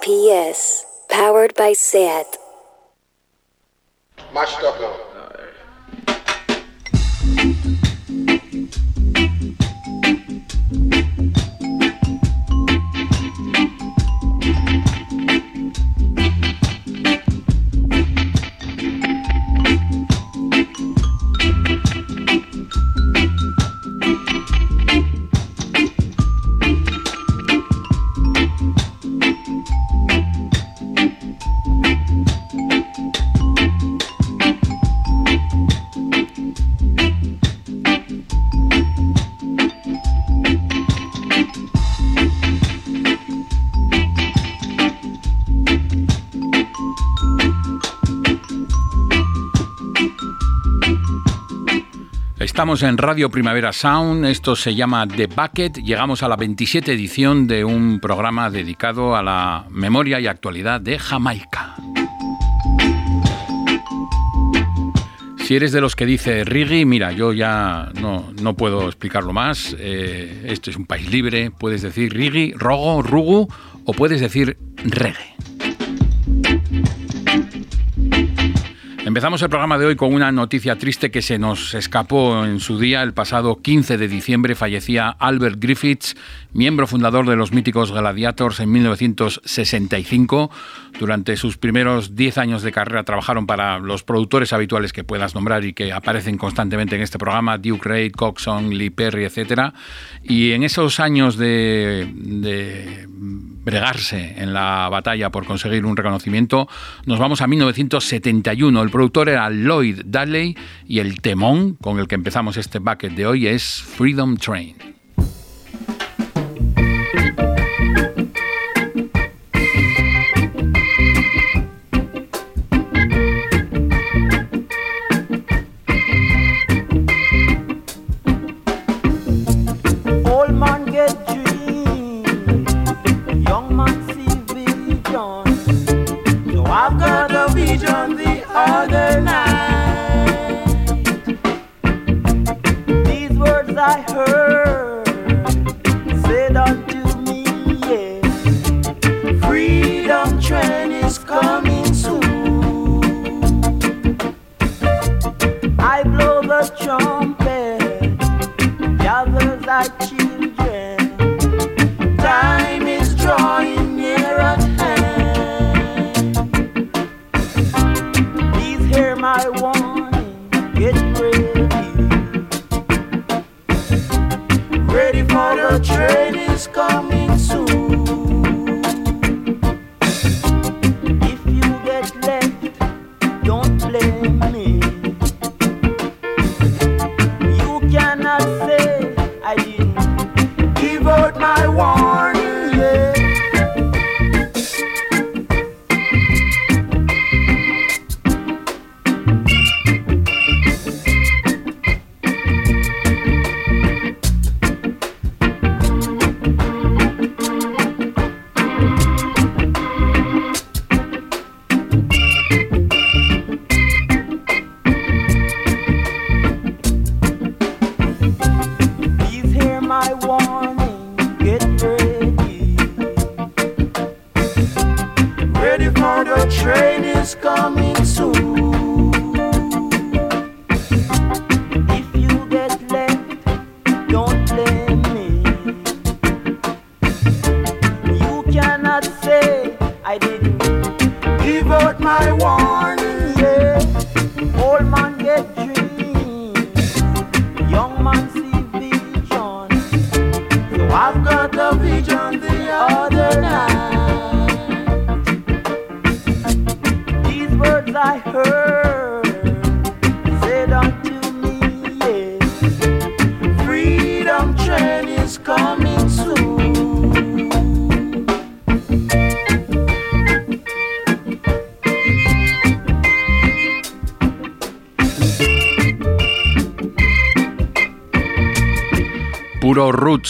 RPS, powered by SAT. Matched Estamos en Radio Primavera Sound, esto se llama The Bucket, llegamos a la 27 edición de un programa dedicado a la memoria y actualidad de Jamaica. Si eres de los que dice Rigi, mira, yo ya no, no puedo explicarlo más. Eh, esto es un país libre. Puedes decir Rigi, Rogo, Rugu o puedes decir Reggae. Empezamos el programa de hoy con una noticia triste que se nos escapó en su día. El pasado 15 de diciembre fallecía Albert Griffiths, miembro fundador de los míticos Gladiators en 1965. Durante sus primeros 10 años de carrera trabajaron para los productores habituales que puedas nombrar y que aparecen constantemente en este programa, Duke Reid, Coxon, Lee Perry, etc. Y en esos años de, de bregarse en la batalla por conseguir un reconocimiento, nos vamos a 1971. El productor era Lloyd Dudley y el temón con el que empezamos este bucket de hoy es Freedom Train.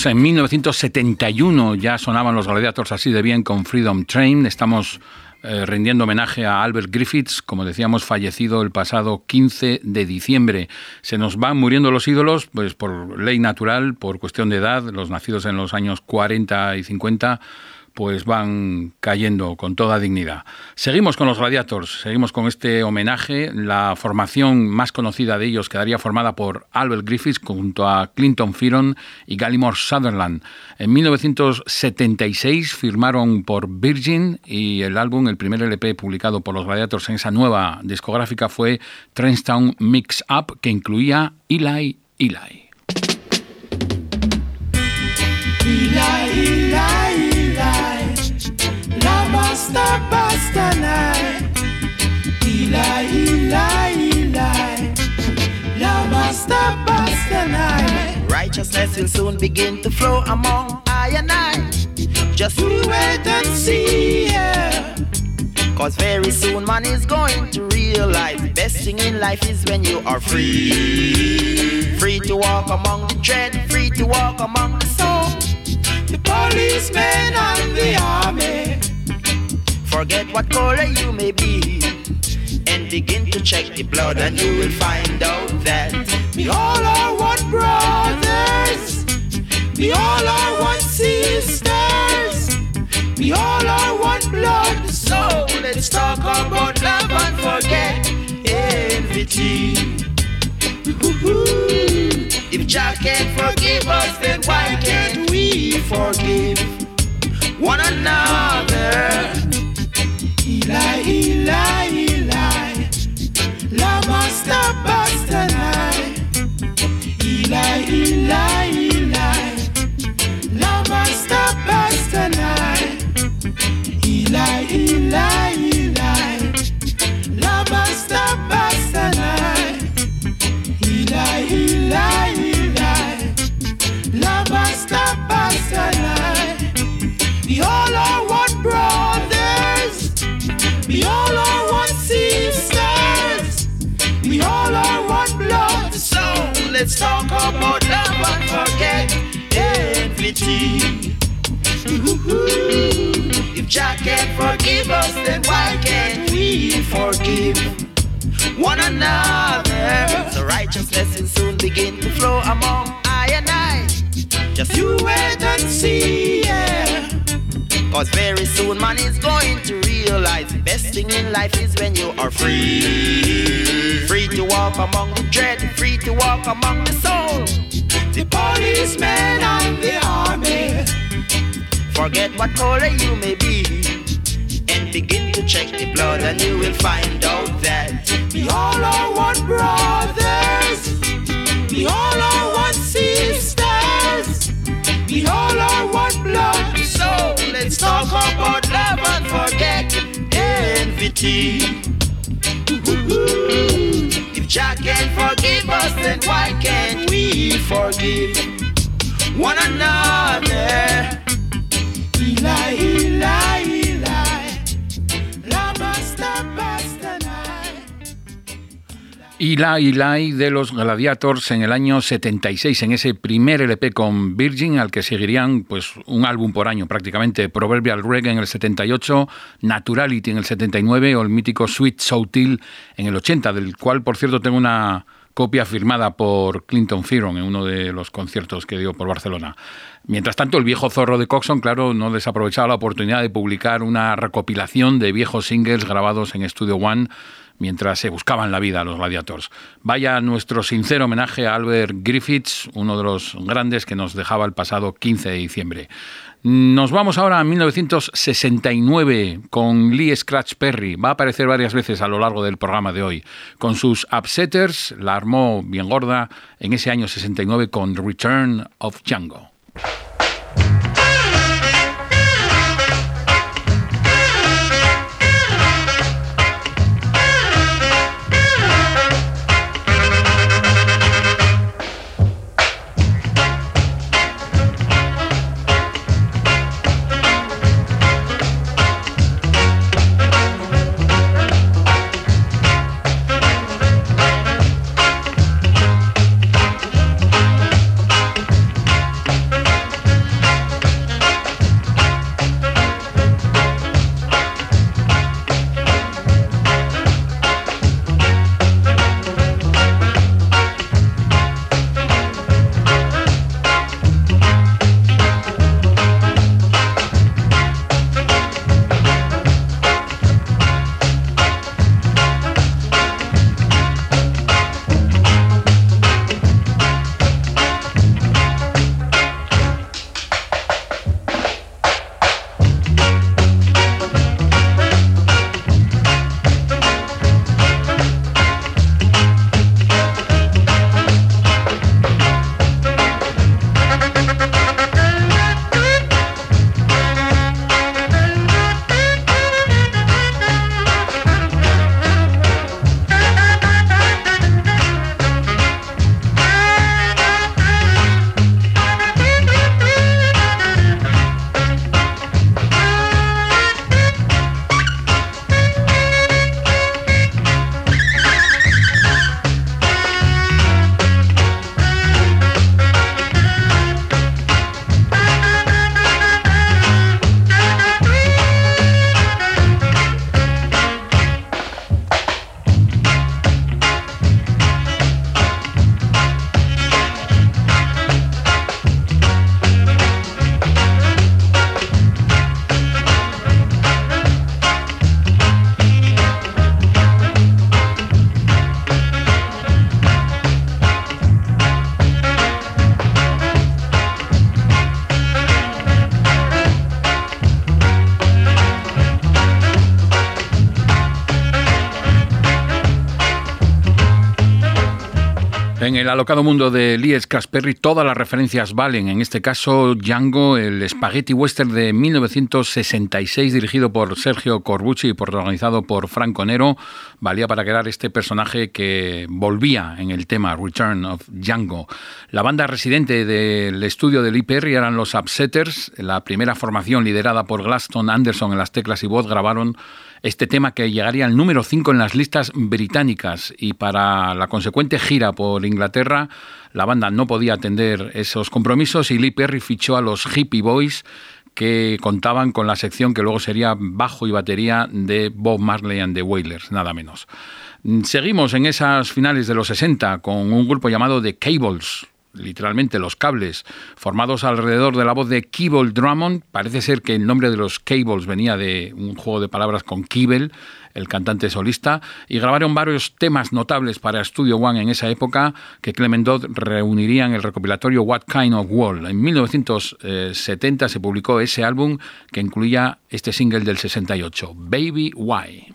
Roots en 1971 ya sonaban los Gladiators así de bien con Freedom Train. Estamos eh, rindiendo homenaje a Albert Griffiths, como decíamos, fallecido el pasado 15 de diciembre. Se nos van muriendo los ídolos, pues por ley natural, por cuestión de edad, los nacidos en los años 40 y 50 pues van cayendo con toda dignidad. Seguimos con los Gladiators, seguimos con este homenaje. La formación más conocida de ellos quedaría formada por Albert Griffiths junto a Clinton Fearon y Gallimore Sutherland. En 1976 firmaron por Virgin y el álbum, el primer LP publicado por los Gladiators en esa nueva discográfica fue Trenstown Mix Up, que incluía Eli Eli. Master Pastor Night. Eli, Eli, Eli. La Pastor Night. Righteousness will soon begin to flow among I and I. Just you wait and see. Yeah. Cause very soon man is going to realize the best thing in life is when you are free. Free to walk among the dread, free to walk among the soul. The policemen and the army Forget what color you may be and begin to check the blood, and you will find out that we all are one brothers, we all are one sisters, we all are one blood. So let's talk about love and forget envy. If Jah can forgive us, then why can't we forgive one another? Eli, Eli, Eli, Lama Stabastanai. Eli, Eli, Eli, Lama Stabastanai. Eli, Eli. Talk about love and forget envy. If Jah can forgive us, then why can't we forgive one another? So righteousness will soon begin to flow among I and I. Just you wait and see. Cause very soon man is going to realize the best thing in life is when you are free. Free to walk among the dread, free to walk among the soul. The policemen and the army. Forget what color you may be and begin to check the blood, and you will find out that we all are one brothers, we all are one sisters, we all are one blood. Let's talk about love and forget envy. If Jah can forgive us, then why can't we forgive one another? Eli, Eli, Eli Eli de los Gladiators en el año 76, en ese primer LP con Virgin, al que seguirían pues un álbum por año prácticamente, Proverbial Reggae en el 78, Naturality en el 79 o el mítico Sweet Soutil en el 80, del cual por cierto tengo una copia firmada por Clinton Fearon en uno de los conciertos que dio por Barcelona. Mientras tanto, el viejo zorro de Coxon, claro, no desaprovechaba la oportunidad de publicar una recopilación de viejos singles grabados en Studio One mientras se buscaban la vida los Gladiators. Vaya nuestro sincero homenaje a Albert Griffiths, uno de los grandes que nos dejaba el pasado 15 de diciembre. Nos vamos ahora a 1969 con Lee Scratch Perry. Va a aparecer varias veces a lo largo del programa de hoy. Con sus Upsetters la armó bien gorda en ese año 69 con Return of Django. En el alocado mundo de Lee Casperry todas las referencias valen. En este caso, Django, el spaghetti western de 1966, dirigido por Sergio Corbucci y protagonizado por Franco Nero, valía para crear este personaje que volvía en el tema Return of Django. La banda residente del estudio de Lee Perry eran los Upsetters, la primera formación liderada por Glaston Anderson en las teclas y voz grabaron este tema que llegaría al número 5 en las listas británicas y para la consecuente gira por Inglaterra la banda no podía atender esos compromisos y Lee Perry fichó a los Hippie Boys que contaban con la sección que luego sería bajo y batería de Bob Marley and the Wailers, nada menos. Seguimos en esas finales de los 60 con un grupo llamado The Cables, literalmente los cables, formados alrededor de la voz de Keeble Drummond. Parece ser que el nombre de los Cables venía de un juego de palabras con Keeble, el cantante solista, y grabaron varios temas notables para Studio One en esa época que Clement Dodd reuniría en el recopilatorio What Kind of World. En 1970 se publicó ese álbum que incluía este single del 68, Baby Why.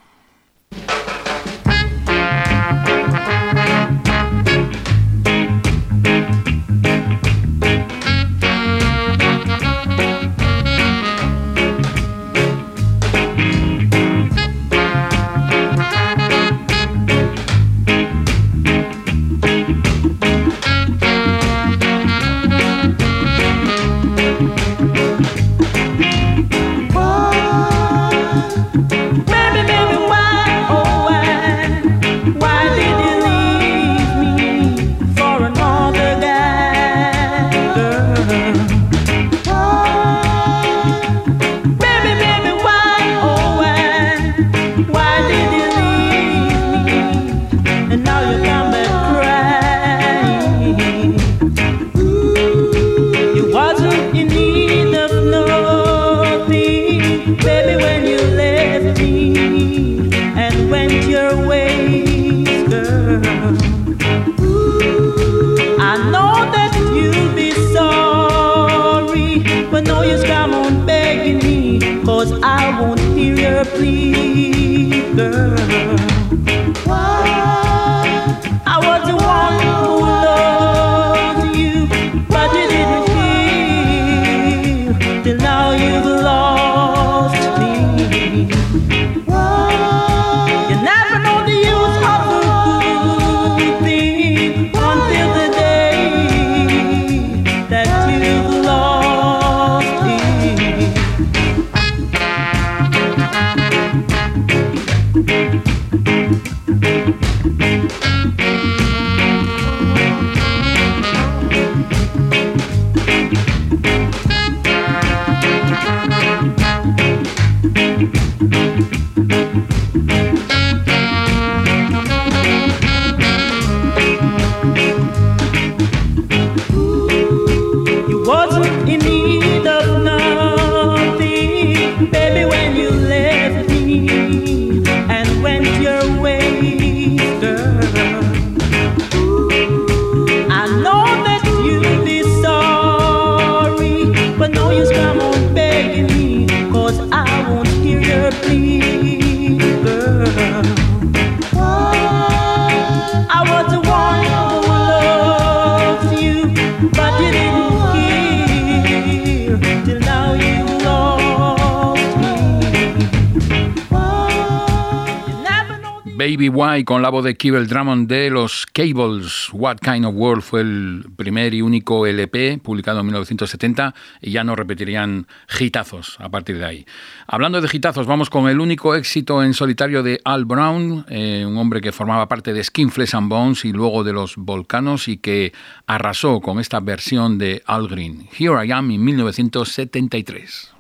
Why con la voz de Kibble Drummond de los Cables. What Kind of World fue el primer y único LP publicado en 1970 y ya no repetirían hitazos a partir de ahí. Hablando de hitazos, vamos con el único éxito en solitario de Al Brown, eh, un hombre que formaba parte de Skin, Flesh and Bones y luego de los Volcanos y que arrasó con esta versión de Al Green. Here I Am en 1973.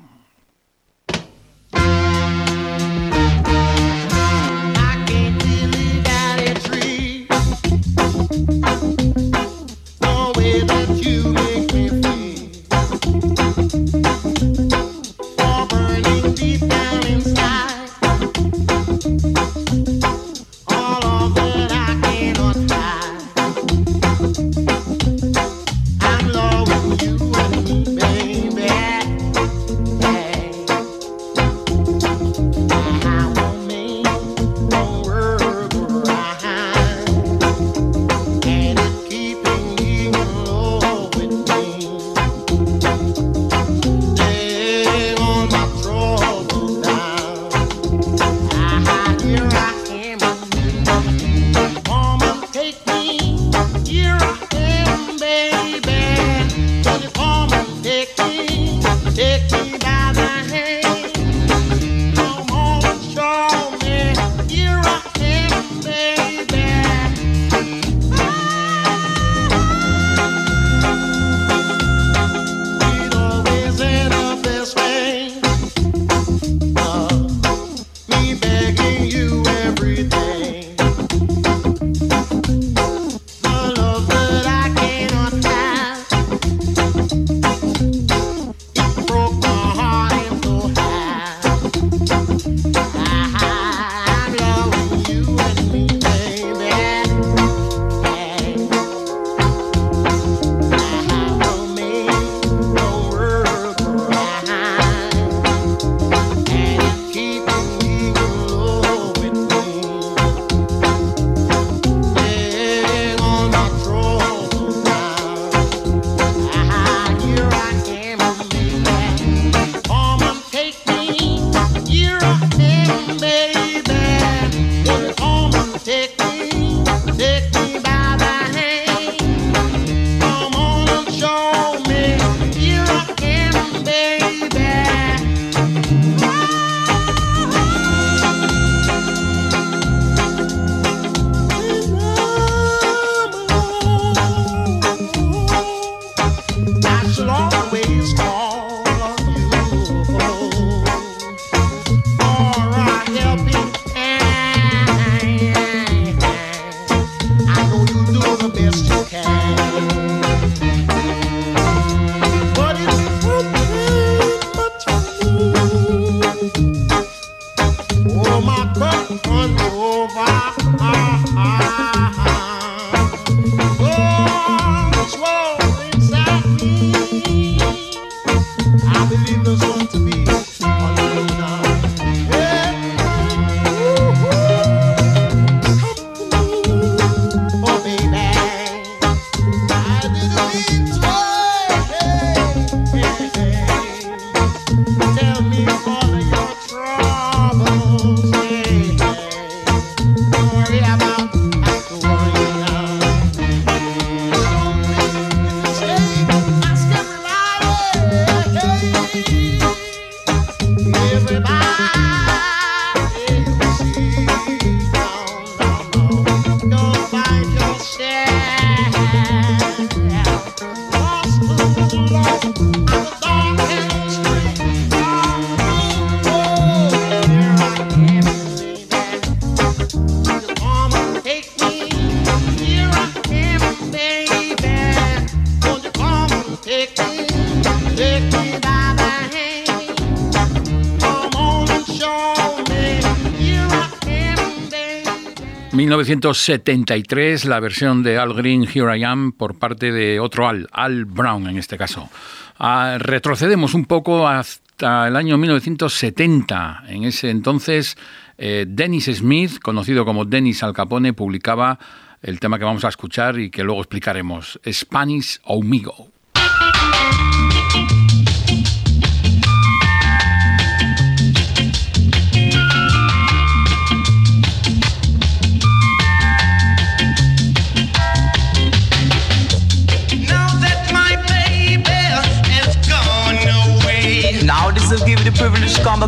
1973, la versión de Al Green, Here I Am, por parte de otro Al, Al Brown en este caso. Ah, retrocedemos un poco hasta el año 1970. En ese entonces, eh, Dennis Smith, conocido como Dennis Al Capone, publicaba el tema que vamos a escuchar y que luego explicaremos, Spanish Omigo.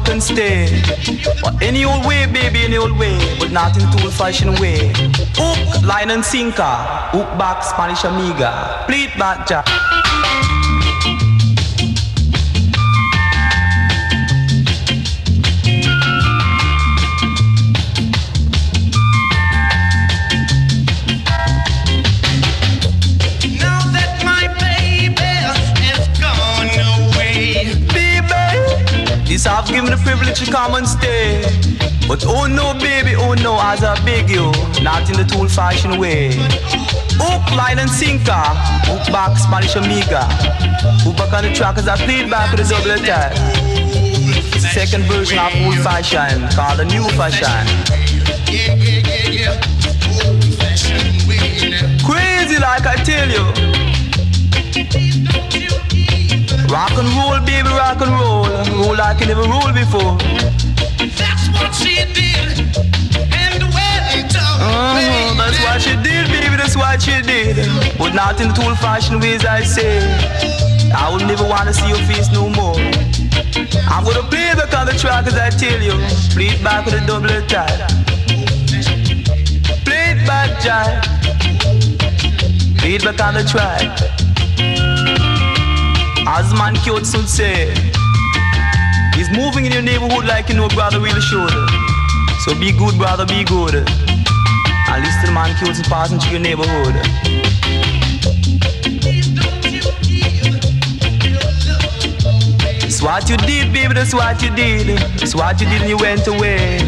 And stay. But any old way, baby, any old way, but not in old fashioned way. Hook, line and sinker, hook back, Spanish amiga, pleat back, jack. I've given the privilege to come and stay. But oh no, baby, oh no, as I beg you, not in the old fashioned way. Hook, line and sinker, hook back, Spanish amiga. Hook back on the track as I played back with a double attack. Second version of old fashion, called the new fashion. Crazy like I tell you. Rock and roll, baby, rock and roll. Roll like you never rolled before. That's what she did. And the wedding uh-huh, That's what she did, baby, that's what she did. But not in the old fashioned ways, I say. I would never wanna see your face no more. I'm gonna play back on the track as I tell you. Play it back with a double attack. Play it back, Jack. Play it back on the track. As man cute would say, he's moving in your neighborhood like you know brother really should. So be good, brother, be good. And listen to man cute passing through your neighborhood. It's what you did, baby, that's what you did. It's what you did and you went away.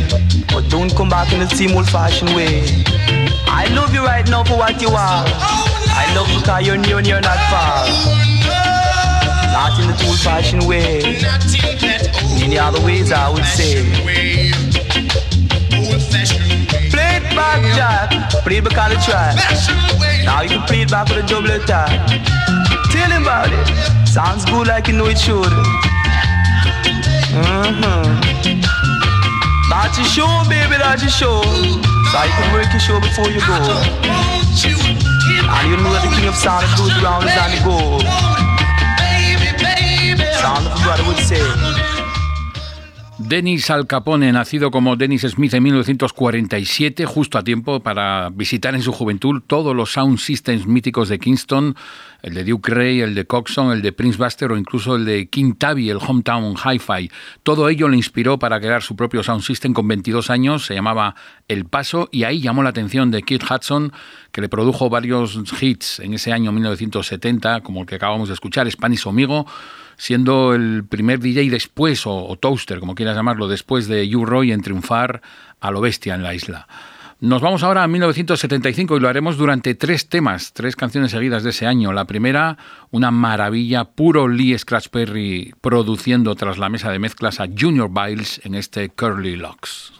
But don't come back in the same old fashioned way. I love you right now for what you are. I love you because you're near and you're not far. Not in the old fashioned way. In any other ways, I would say. Play it back, Jack. Play it back on the track. Now you can play it back with a double attack. Tell him about it. Sounds good like you know it should. Mm-hmm. That's your show, baby, that's your show. So you can work your show before you go. And you know that the king of sound goes around is on the go. Dennis Al Capone, nacido como Dennis Smith en 1947, justo a tiempo para visitar en su juventud todos los sound systems míticos de Kingston, el de Duke Ray, el de Coxon, el de Prince Buster o incluso el de King Tabby, el Hometown Hi-Fi. Todo ello le inspiró para crear su propio sound system con 22 años, se llamaba El Paso y ahí llamó la atención de Keith Hudson, que le produjo varios hits en ese año 1970, como el que acabamos de escuchar, Spanish Amigo, siendo el primer DJ después, o, toaster, como quieras llamarlo, después de You Roy en triunfar a lo bestia en la isla. Nos vamos ahora a 1975 y lo haremos durante tres temas, tres canciones seguidas de ese año. La primera, una maravilla, puro Lee Scratch Perry produciendo tras la mesa de mezclas a Junior Biles en este Curly Locks.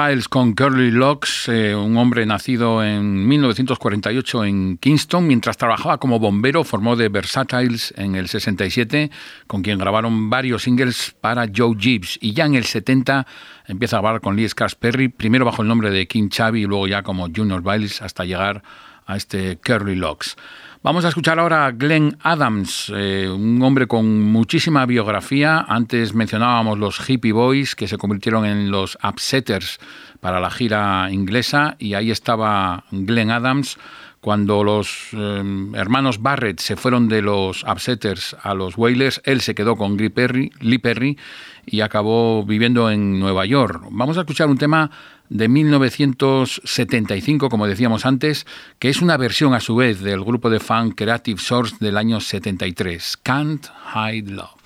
Biles con Curly Locks, eh, un hombre nacido en 1948 en Kingston, mientras trabajaba como bombero, formó de Versatiles en el 67, con quien grabaron varios singles para Joe Gibbs, y ya en el 70 empieza a grabar con Lee Perry, primero bajo el nombre de King Chavi y luego ya como Junior Biles hasta llegar a este Curly Locks. Vamos a escuchar ahora a Glenn Adams, eh, un hombre con muchísima biografía. Antes mencionábamos los Hippie Boys, que se convirtieron en los Upsetters para la gira inglesa, y ahí estaba Glenn Adams. Cuando los eh, hermanos Barrett se fueron de los Upsetters a los Wailers, él se quedó con Lee Perry, Lee Perry y acabó viviendo en Nueva York. Vamos a escuchar un tema de 1975, como decíamos antes, que es una versión a su vez del grupo de funk Creative Source del año 73, Can't Hide love?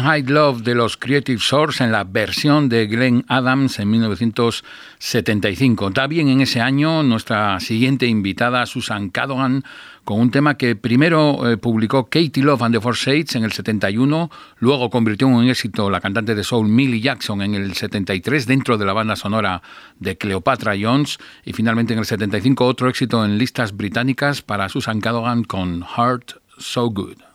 Hide Love de los Creative Source en la versión de Glenn Adams en 1975. También en ese año nuestra siguiente invitada, Susan Cadogan, con un tema que primero eh, publicó Katie Love and the Four Shades en el 71, luego convirtió en un éxito la cantante de soul Millie Jackson en el 73 dentro de la banda sonora de Cleopatra Jones y finalmente en el 75 otro éxito en listas británicas para Susan Cadogan con Heart So Good.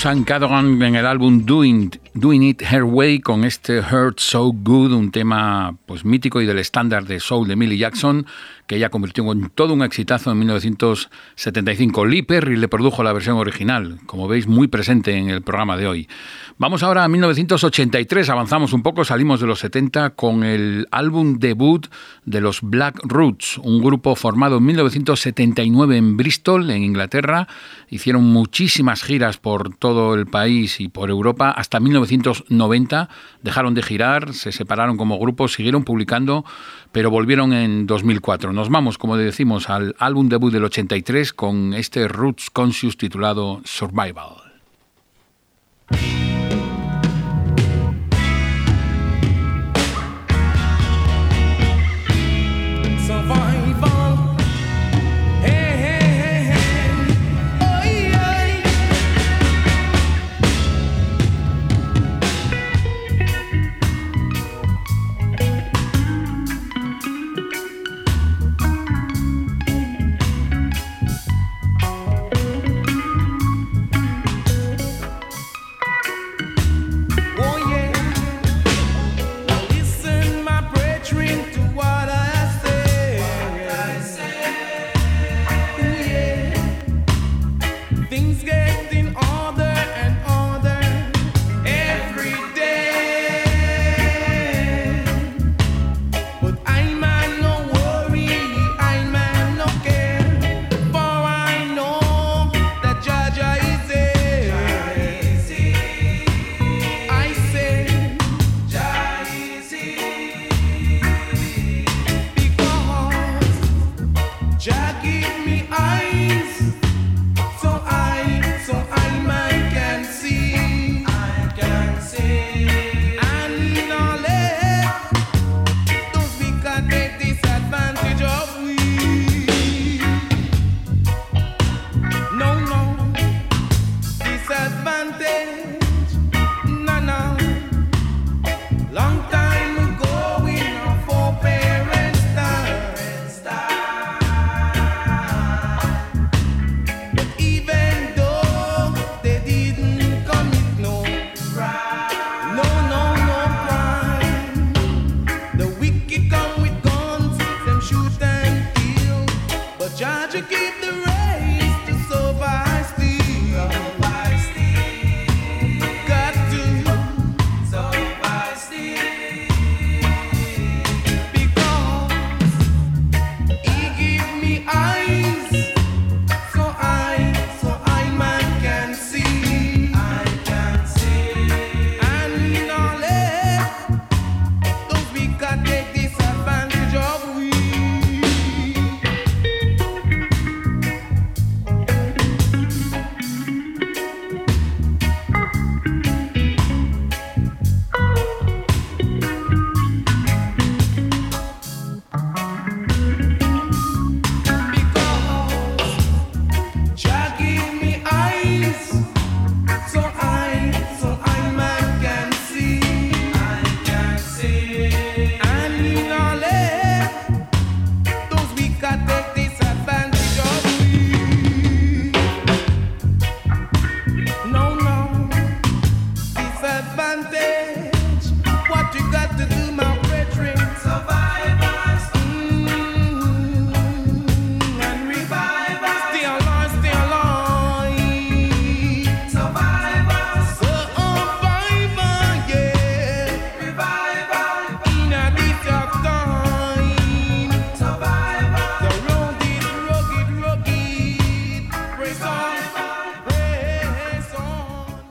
Susan Cadogan en el álbum Doing, Doing It Her Way con este Hurt So Good, un tema pues mítico y del estándar de soul de Millie Jackson, que ella convirtió en todo un exitazo en 1975. Lee Perry le produjo la versión original, como veis muy presente en el programa de hoy. Vamos ahora a 1983, avanzamos un poco, salimos de los 70 con el álbum debut de los Black Roots, un grupo formado en 1979 en Bristol, en Inglaterra. Hicieron muchísimas giras por todo el país y por Europa hasta 1990. Dejaron de girar, se separaron como grupo, siguieron publicando, pero volvieron en 2004. Nos vamos, como decimos, al álbum debut del 83 con este Roots Conscious titulado Survival.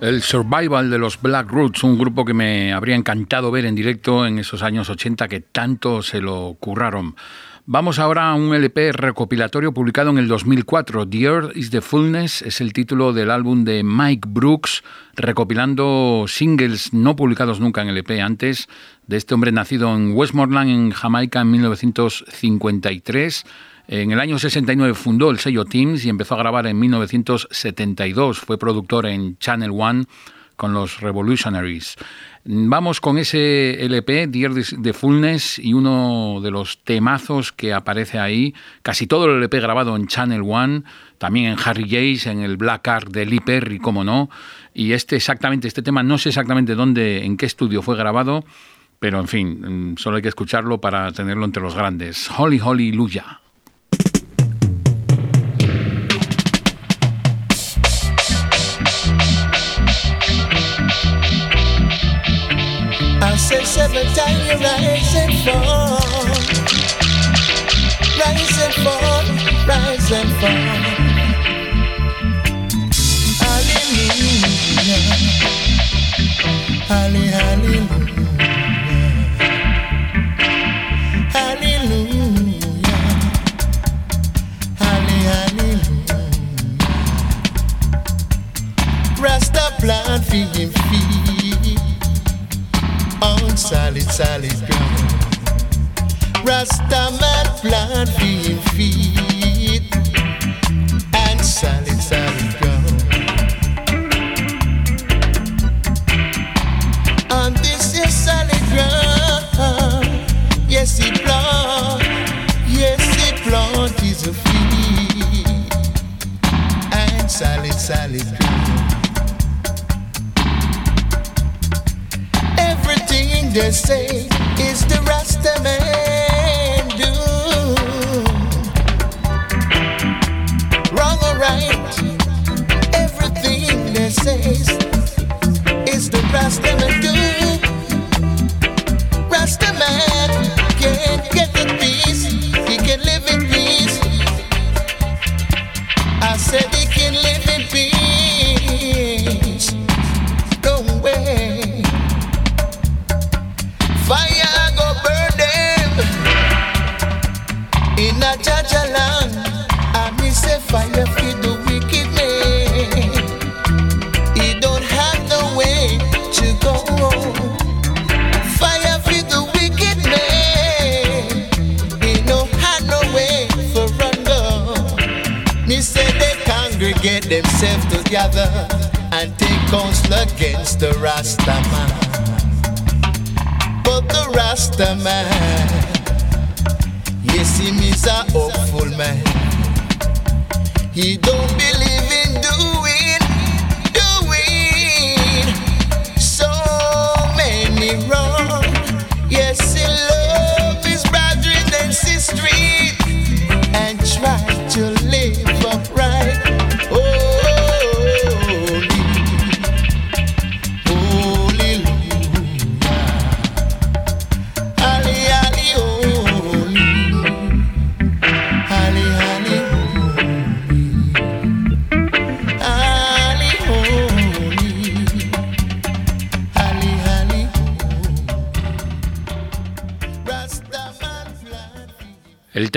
El Survival de los Black Roots, un grupo que me habría encantado ver en directo en esos años 80 que tanto se lo curraron. Vamos ahora a un LP recopilatorio publicado en el 2004. The Earth is the Fullness es el título del álbum de Mike Brooks, recopilando singles no publicados nunca en LP antes de este hombre nacido en Westmoreland, en Jamaica, en 1953 en el año 69 fundó el sello Teams y empezó a grabar en 1972. Fue productor en Channel One con los Revolutionaries. Vamos con ese LP, Dear de Fullness, y uno de los temazos que aparece ahí, casi todo el LP grabado en Channel One, también en Harry Jays, en el Black Art de Lee Perry, como no, y este exactamente, este tema, no sé exactamente dónde, en qué estudio fue grabado, pero en fin, solo hay que escucharlo para tenerlo entre los grandes. Holy Holy Luya. says every time you rise and fall, rise and fall, rise and fall. Hallelujah, hallelujah. Rasta him solid, solid ground. Rasta man plant being feet and solid, solid ground. On this is solid ground, yes he plant, yes he plant is a feet and solid, solid ground. Say is the Rasta man do. Wrong or right,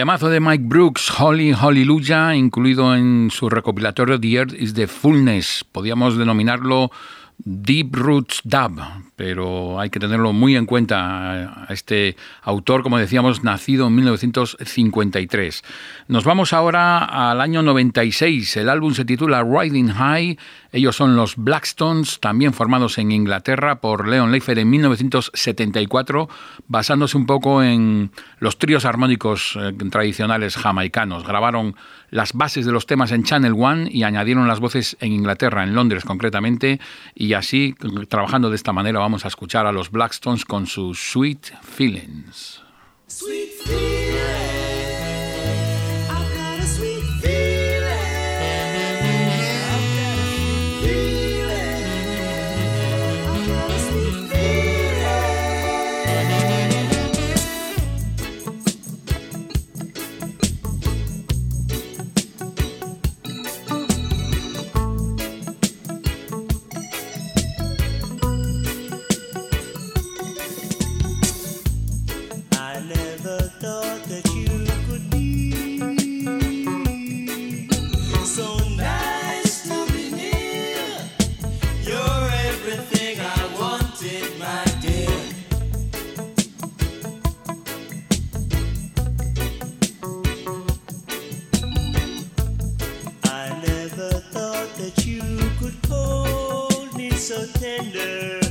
temazo de Mike Brooks, Holy Hallelujah, incluido en su recopilatorio The Earth is the Fullness. Podríamos denominarlo Deep Roots Dub, pero hay que tenerlo muy en cuenta a este autor, como decíamos, nacido en 1953. Nos vamos ahora al año 96. El álbum se titula Riding High. Ellos son los Blackstones, también formados en Inglaterra por Leon Leifer en 1974, basándose un poco en los tríos armónicos eh, tradicionales jamaicanos. Grabaron las bases de los temas en Channel One y añadieron las voces en Inglaterra, en Londres concretamente, y así, trabajando de esta manera, vamos a escuchar a los Blackstones con sus Sweet Feelings. Sweet feeling. so tender.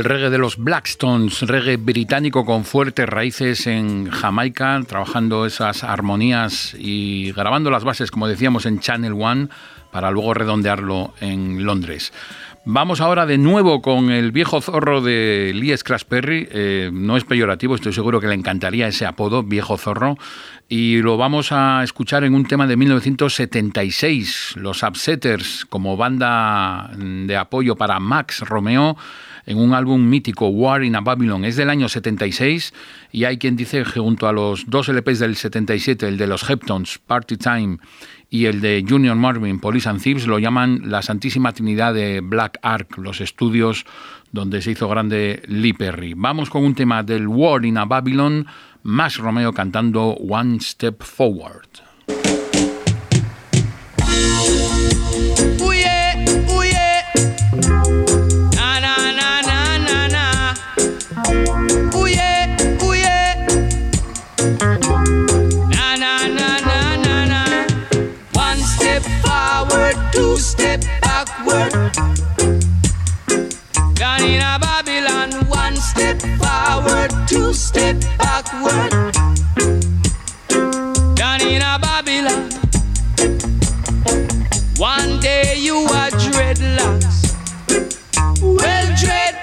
El reggae de los Blackstones, reggae británico con fuertes raíces en Jamaica, trabajando esas armonías y grabando las bases, como decíamos, en Channel One, para luego redondearlo en Londres. Vamos ahora de nuevo con el viejo zorro de Lee Scratch Perry. Eh, no es peyorativo, estoy seguro que le encantaría ese apodo, viejo zorro. Y lo vamos a escuchar en un tema de 1976, los Upsetters, como banda de apoyo para Max Romeo en un álbum mítico, War in a Babylon. Es del año 76 y hay quien dice que junto a los dos LPs del 77, el de los Heptons, Party Time, y el de Junior Marvin, Police and Thieves, lo llaman la Santísima Trinidad de Black Ark, los estudios donde se hizo grande Lee Perry. Vamos con un tema del War in a Babylon, Max Romeo cantando One Step Forward. Step backward. Down in a Babylon. One day you are dreadlocks. Well, dread.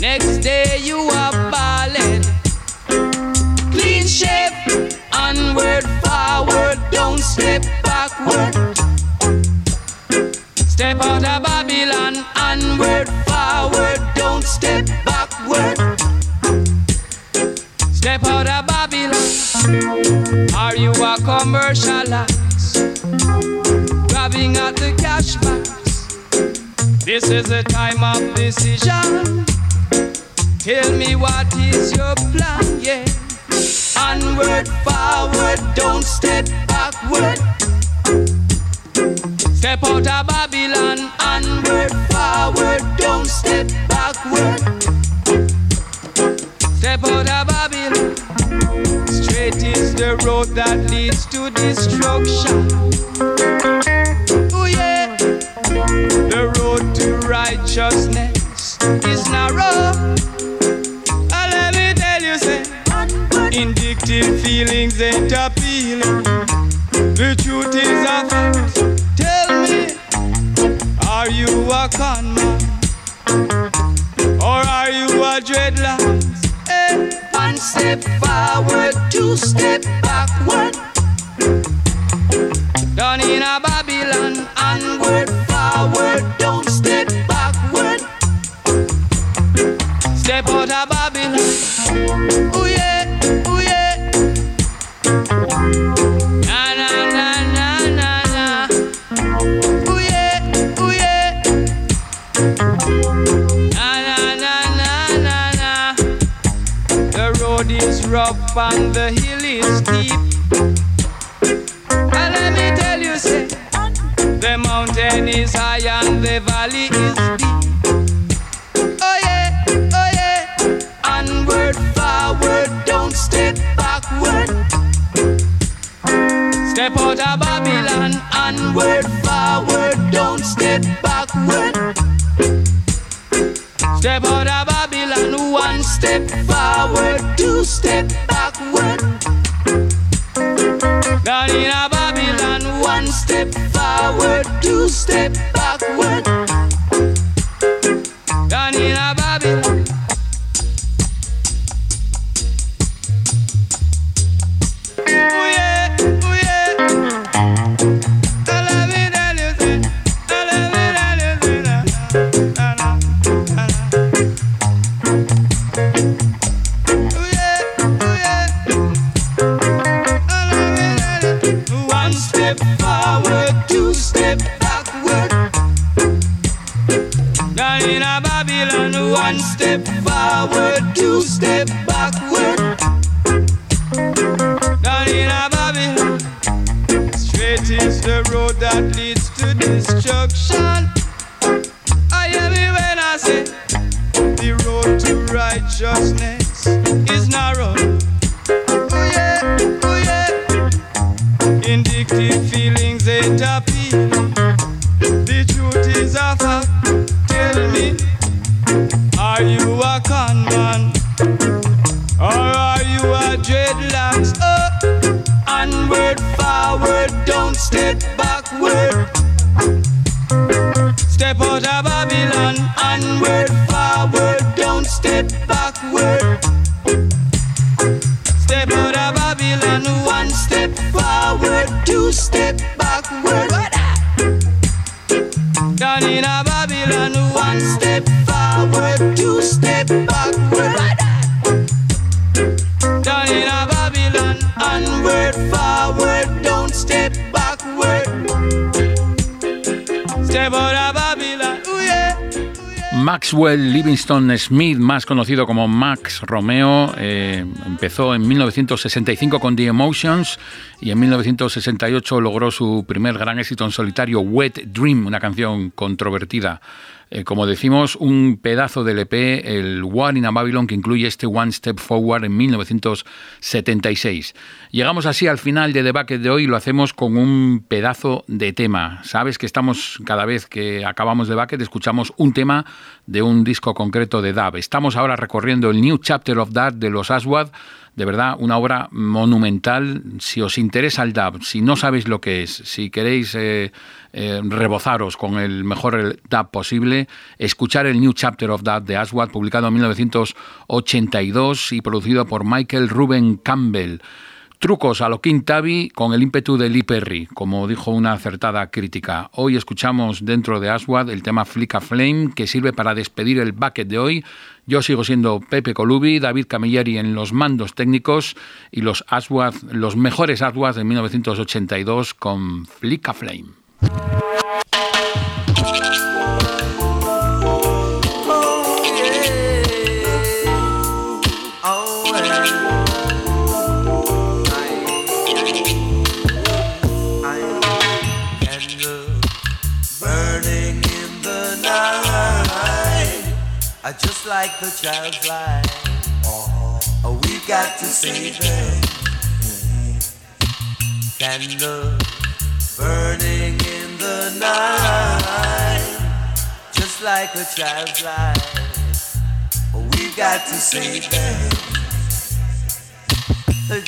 Next day you are ballad. Clean shape. Onward, forward. Don't step backward. Step out of Babylon. Onward, forward. Don't step backward. Step out of Babylon. Are you a commercialize? Grabbing at the cash box. This is a time of decision. Tell me what is your plan, yeah. Onward, forward, don't step backward. Step out of Babylon, onward, forward, don't step backward. The road that leads to destruction. Oh yeah, the road to righteousness is narrow. Ah, let me tell you, say, indictive feelings ain't appealing. The truth is a fact. Tell me, are you a con step forward, two step backward. up the the step forward, two step backward. Livingston Smith, más conocido como Max Romeo, eh, empezó en 1965 con The Emotions y en 1968 logró su primer gran éxito en solitario, Wet Dream, una canción controvertida. Eh, como decimos, un pedazo del EP, el War in a Babylon, que incluye este One Step Forward en 1976. Llegamos así al final de The Bucket de hoy y lo hacemos con un pedazo de tema. Sabes que estamos, cada vez que acabamos The Bucket, escuchamos un tema de un disco concreto de Dub. Estamos ahora recorriendo el New Chapter of Dub de los Aswad de verdad, una obra monumental. Si os interesa el dub, si no sabéis lo que es, si queréis eh, eh, rebozaros con el mejor dub posible, escuchar el New Chapter of Dub de Aswad, publicado en 1982 y producido por Michael Ruben Campbell. Trucos a lo Tabby con el ímpetu de Lee Perry, como dijo una acertada crítica. Hoy escuchamos dentro de Aswad el tema Flick a Flame, que sirve para despedir el bucket de hoy. Yo sigo siendo Pepe Colubi, David Camilleri en los mandos técnicos y los Aswad, los mejores Aswad de 1982 con Flick a Flame. just like the child's life. Oh, we've got to save them. Candle burning in the night, just like a child's life. Oh, we've got to save them. Just They're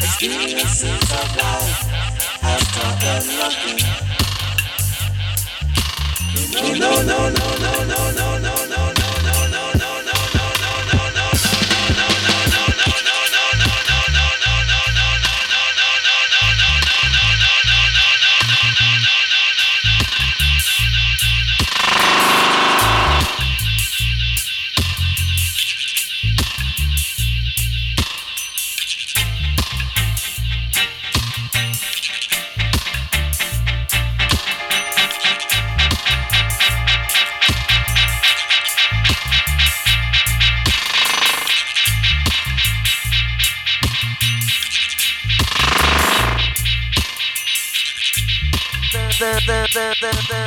Experiences of life after the lucky. No, no, no, no, no, no, no. the, the, the.